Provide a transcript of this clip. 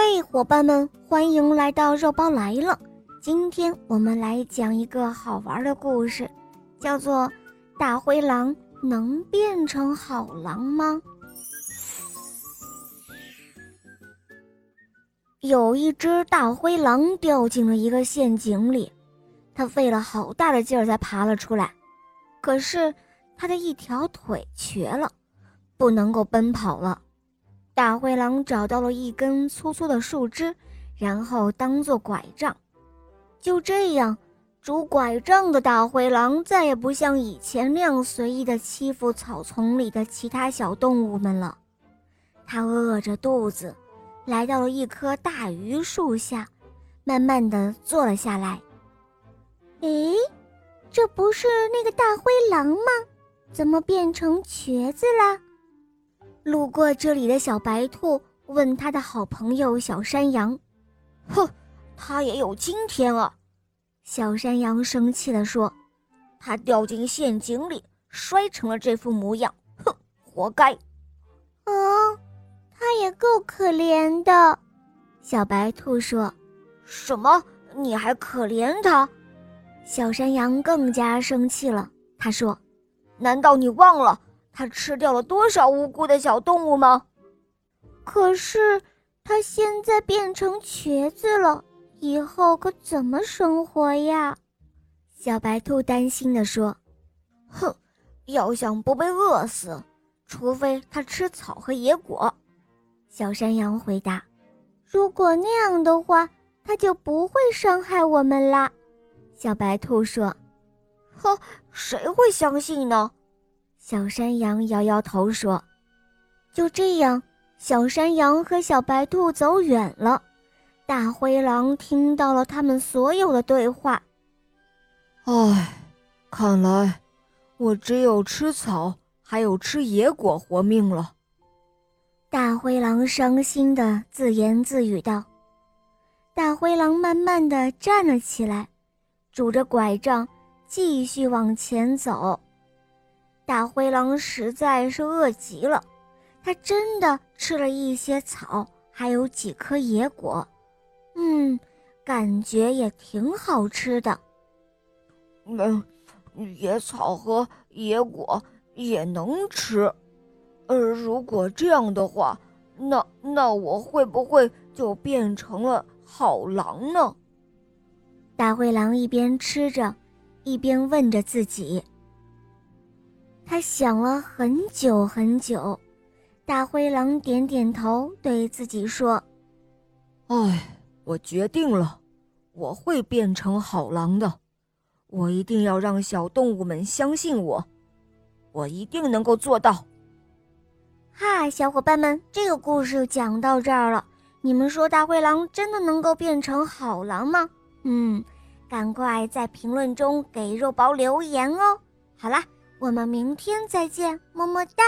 嘿，伙伴们，欢迎来到肉包来了。今天我们来讲一个好玩的故事，叫做《大灰狼能变成好狼吗》。有一只大灰狼掉进了一个陷阱里，它费了好大的劲儿才爬了出来，可是它的一条腿瘸了，不能够奔跑了。大灰狼找到了一根粗粗的树枝，然后当做拐杖。就这样，拄拐杖的大灰狼再也不像以前那样随意的欺负草丛里的其他小动物们了。他饿着肚子，来到了一棵大榆树下，慢慢的坐了下来。诶，这不是那个大灰狼吗？怎么变成瘸子了？路过这里的小白兔问他的好朋友小山羊：“哼，他也有今天啊！”小山羊生气地说：“他掉进陷阱里，摔成了这副模样，哼，活该！”哦，他也够可怜的。小白兔说：“什么？你还可怜他？”小山羊更加生气了，他说：“难道你忘了？”他吃掉了多少无辜的小动物吗？可是他现在变成瘸子了，以后可怎么生活呀？小白兔担心地说：“哼，要想不被饿死，除非他吃草和野果。”小山羊回答：“如果那样的话，他就不会伤害我们啦。”小白兔说：“哼，谁会相信呢？”小山羊摇摇头说：“就这样，小山羊和小白兔走远了。大灰狼听到了他们所有的对话。唉，看来我只有吃草，还有吃野果活命了。”大灰狼伤心的自言自语道。大灰狼慢慢的站了起来，拄着拐杖继续往前走。大灰狼实在是饿极了，它真的吃了一些草，还有几颗野果，嗯，感觉也挺好吃的。嗯，野草和野果也能吃，呃，如果这样的话，那那我会不会就变成了好狼呢？大灰狼一边吃着，一边问着自己。他想了很久很久，大灰狼点点头，对自己说：“哎，我决定了，我会变成好狼的。我一定要让小动物们相信我，我一定能够做到。”哈，小伙伴们，这个故事就讲到这儿了。你们说大灰狼真的能够变成好狼吗？嗯，赶快在评论中给肉包留言哦。好啦。我们明天再见，么么哒。